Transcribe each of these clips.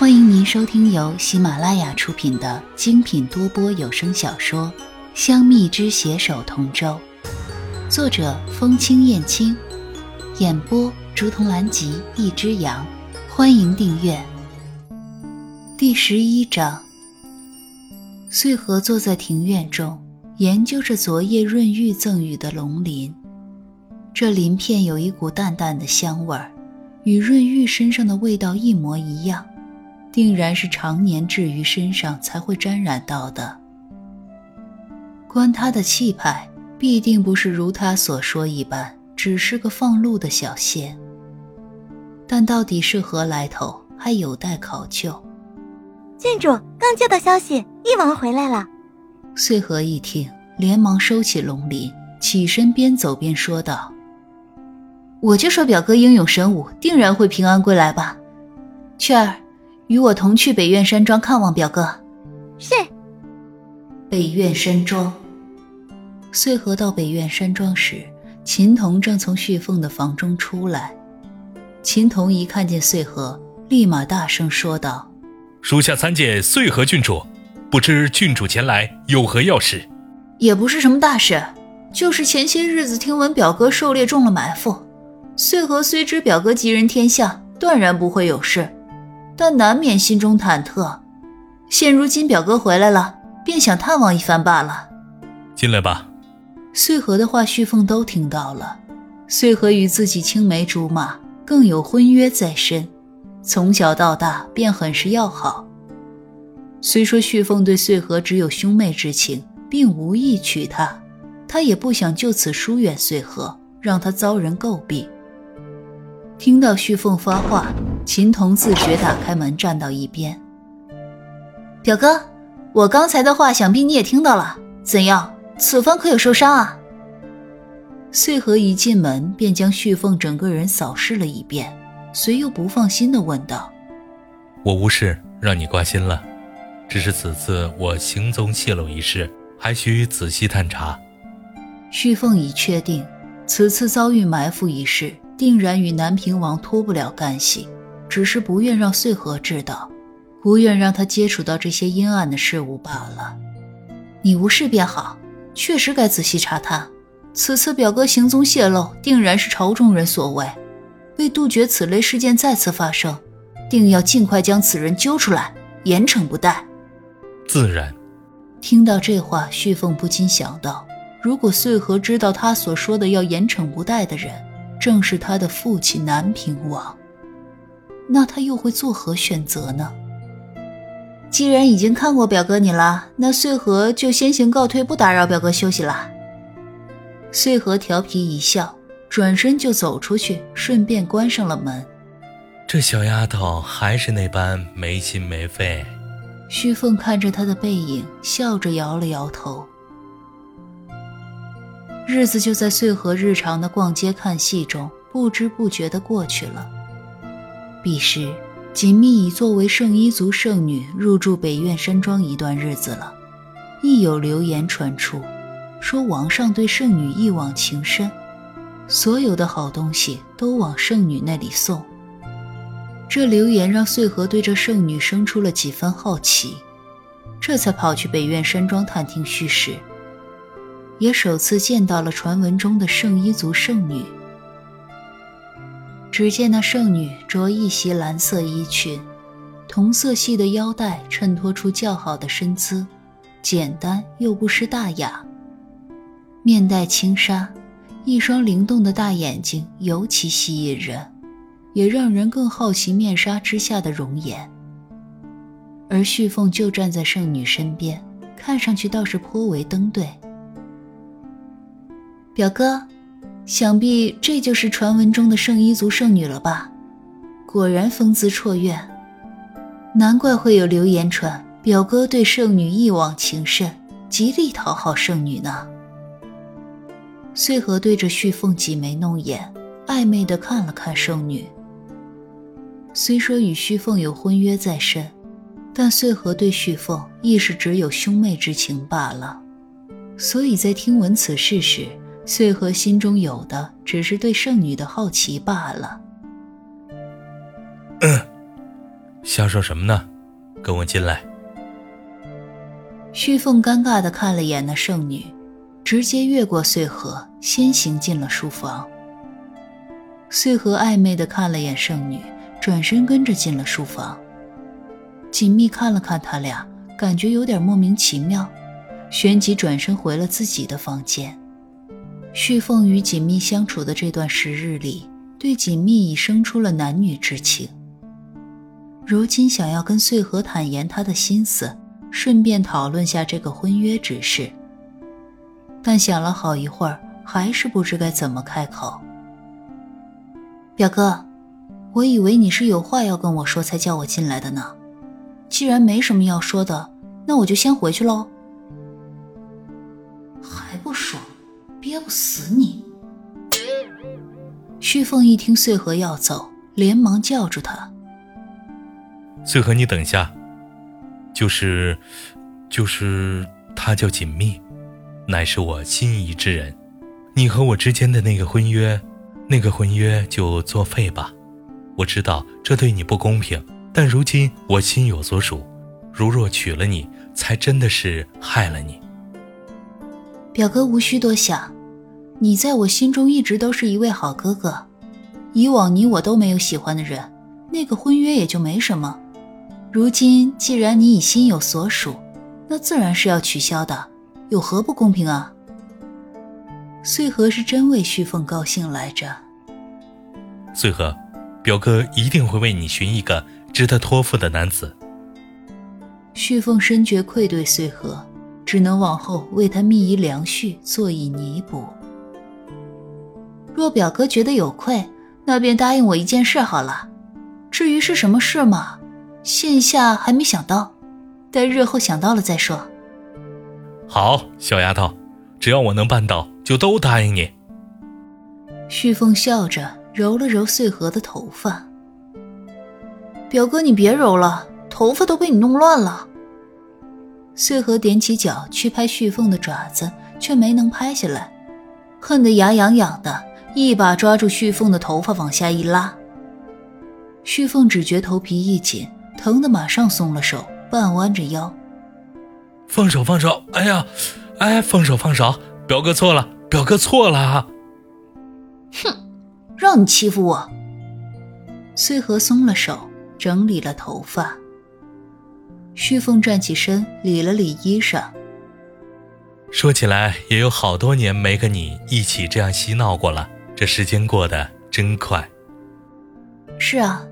欢迎您收听由喜马拉雅出品的精品多播有声小说《香蜜之携手同舟》，作者风清燕青，演播竹童兰吉一只羊。欢迎订阅。第十一章，穗禾坐在庭院中，研究着昨夜润玉赠予的龙鳞。这鳞片有一股淡淡的香味儿，与润玉身上的味道一模一样。定然是常年置于身上才会沾染到的。观他的气派，必定不是如他所说一般，只是个放鹿的小仙。但到底是何来头，还有待考究。郡主刚接到消息，翼王回来了。穗禾一听，连忙收起龙鳞，起身边走边说道：“我就说表哥英勇神武，定然会平安归来吧。雀儿。”与我同去北苑山庄看望表哥。是。北苑山庄。穗禾到北苑山庄时，秦童正从旭凤的房中出来。秦童一看见穗禾，立马大声说道：“属下参见穗禾郡主，不知郡主前来有何要事？”“也不是什么大事，就是前些日子听闻表哥狩猎中了埋伏。穗禾虽知表哥吉人天相，断然不会有事。”但难免心中忐忑，现如今表哥回来了，便想探望一番罢了。进来吧。穗禾的话，旭凤都听到了。穗禾与自己青梅竹马，更有婚约在身，从小到大便很是要好。虽说旭凤对穗禾只有兄妹之情，并无意娶她，她也不想就此疏远穗禾，让他遭人诟病。听到旭凤发话。秦童自觉打开门，站到一边。表哥，我刚才的话，想必你也听到了。怎样？此番可有受伤啊？穗禾一进门，便将旭凤整个人扫视了一遍，随又不放心的问道：“我无事，让你挂心了。只是此次我行踪泄露一事，还需仔细探查。”旭凤已确定，此次遭遇埋伏一事，定然与南平王脱不了干系。只是不愿让穗禾知道，不愿让他接触到这些阴暗的事物罢了。你无事便好，确实该仔细查探。此次表哥行踪泄露，定然是朝中人所为。为杜绝此类事件再次发生，定要尽快将此人揪出来，严惩不贷。自然。听到这话，旭凤不禁想到：如果穗禾知道他所说的要严惩不贷的人，正是他的父亲南平王。那他又会作何选择呢？既然已经看过表哥你了，那穗禾就先行告退，不打扰表哥休息了。穗禾调皮一笑，转身就走出去，顺便关上了门。这小丫头还是那般没心没肺。旭凤看着她的背影，笑着摇了摇头。日子就在穗禾日常的逛街看戏中，不知不觉的过去了。彼时，锦觅已作为圣衣族圣女入住北苑山庄一段日子了。亦有流言传出，说王上对圣女一往情深，所有的好东西都往圣女那里送。这流言让穗禾对这圣女生出了几分好奇，这才跑去北苑山庄探听虚实，也首次见到了传闻中的圣衣族圣女。只见那圣女着一袭蓝色衣裙，同色系的腰带衬托出较好的身姿，简单又不失大雅。面带轻纱，一双灵动的大眼睛尤其吸引人，也让人更好奇面纱之下的容颜。而旭凤就站在圣女身边，看上去倒是颇为登对。表哥。想必这就是传闻中的圣衣族圣女了吧？果然风姿绰约，难怪会有流言传表哥对圣女一往情深，极力讨好圣女呢。穗禾对着旭凤挤眉弄眼，暧昧地看了看圣女。虽说与旭凤有婚约在身，但穗禾对旭凤亦是只有兄妹之情罢了，所以在听闻此事时。穗禾心中有的只是对圣女的好奇罢了。嗯，瞎说什么呢？跟我进来。旭凤尴尬的看了眼那圣女，直接越过穗禾，先行进了书房。穗禾暧昧的看了眼圣女，转身跟着进了书房。锦觅看了看他俩，感觉有点莫名其妙，旋即转身回了自己的房间。旭凤与锦觅相处的这段时日里，对锦觅已生出了男女之情。如今想要跟穗禾坦言他的心思，顺便讨论下这个婚约之事，但想了好一会儿，还是不知该怎么开口。表哥，我以为你是有话要跟我说才叫我进来的呢。既然没什么要说的，那我就先回去喽。还不爽？憋不死你！旭凤一听穗禾要走，连忙叫住他：“穗禾，你等下。就是，就是他叫锦觅，乃是我心仪之人。你和我之间的那个婚约，那个婚约就作废吧。我知道这对你不公平，但如今我心有所属，如若娶了你，才真的是害了你。”表哥无需多想，你在我心中一直都是一位好哥哥。以往你我都没有喜欢的人，那个婚约也就没什么。如今既然你已心有所属，那自然是要取消的，有何不公平啊？穗禾是真为旭凤高兴来着。穗禾，表哥一定会为你寻一个值得托付的男子。旭凤深觉愧对穗禾。只能往后为他觅一良婿，做以弥补。若表哥觉得有愧，那便答应我一件事好了。至于是什么事嘛，现下还没想到，待日后想到了再说。好，小丫头，只要我能办到，就都答应你。旭凤笑着揉了揉穗禾的头发。表哥，你别揉了，头发都被你弄乱了。穗禾踮起脚去拍旭凤的爪子，却没能拍下来，恨得牙痒痒的，一把抓住旭凤的头发往下一拉。旭凤只觉头皮一紧，疼得马上松了手，半弯着腰：“放手，放手！哎呀，哎，放手，放手！表哥错了，表哥错了！”哼，让你欺负我！穗禾松了手，整理了头发。旭凤站起身，理了理衣裳。说起来，也有好多年没跟你一起这样嬉闹过了，这时间过得真快。是啊，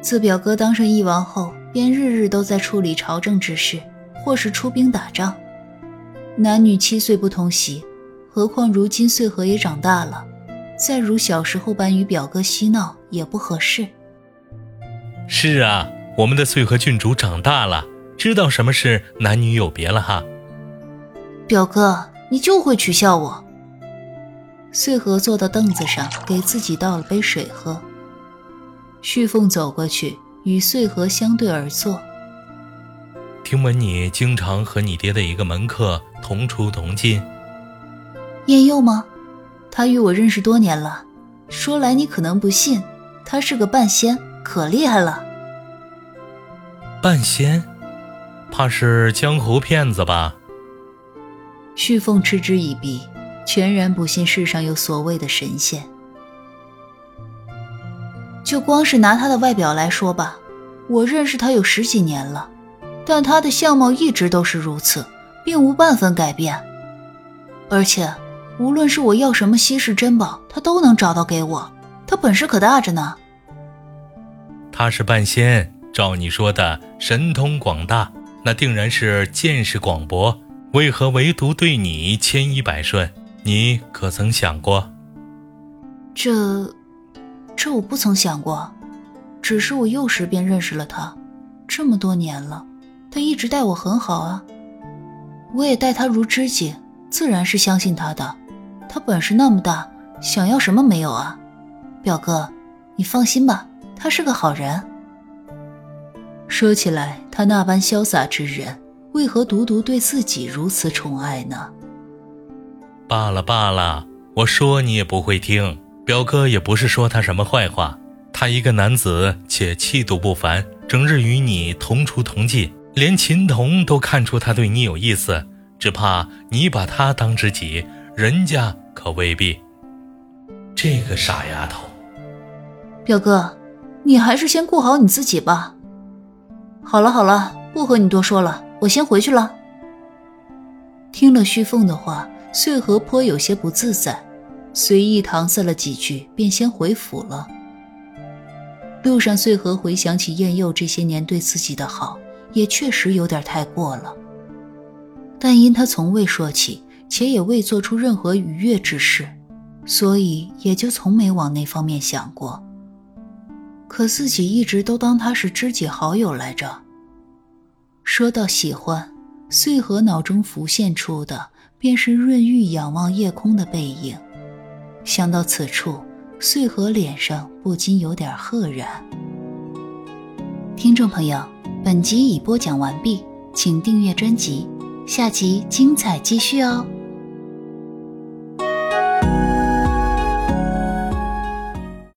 自表哥当上义王后，便日日都在处理朝政之事，或是出兵打仗。男女七岁不同席，何况如今穗禾也长大了，再如小时候般与表哥嬉闹也不合适。是啊，我们的穗禾郡主长大了。知道什么是男女有别了哈，表哥，你就会取笑我。穗禾坐到凳子上，给自己倒了杯水喝。旭凤走过去，与穗禾相对而坐。听闻你经常和你爹的一个门客同出同进，燕佑吗？他与我认识多年了。说来你可能不信，他是个半仙，可厉害了。半仙。怕是江湖骗子吧？旭凤嗤之以鼻，全然不信世上有所谓的神仙。就光是拿他的外表来说吧，我认识他有十几年了，但他的相貌一直都是如此，并无半分改变。而且，无论是我要什么稀世珍宝，他都能找到给我。他本事可大着呢。他是半仙，照你说的，神通广大。那定然是见识广博，为何唯独对你千依百顺？你可曾想过？这，这我不曾想过，只是我幼时便认识了他，这么多年了，他一直待我很好啊，我也待他如知己，自然是相信他的。他本事那么大，想要什么没有啊？表哥，你放心吧，他是个好人。说起来，他那般潇洒之人，为何独独对自己如此宠爱呢？罢了罢了，我说你也不会听。表哥也不是说他什么坏话，他一个男子且气度不凡，整日与你同出同进，连秦童都看出他对你有意思，只怕你把他当知己，人家可未必。这个傻丫头，表哥，你还是先顾好你自己吧。好了好了，不和你多说了，我先回去了。听了旭凤的话，穗禾颇有些不自在，随意搪塞了几句，便先回府了。路上，穗禾回想起燕佑这些年对自己的好，也确实有点太过了。但因他从未说起，且也未做出任何逾越之事，所以也就从没往那方面想过。可自己一直都当他是知己好友来着。说到喜欢，穗禾脑中浮现出的便是润玉仰望夜空的背影。想到此处。穗禾脸上不禁有点赫然。听众朋友，本集已播讲完毕，请订阅专辑，下集精彩继续哦。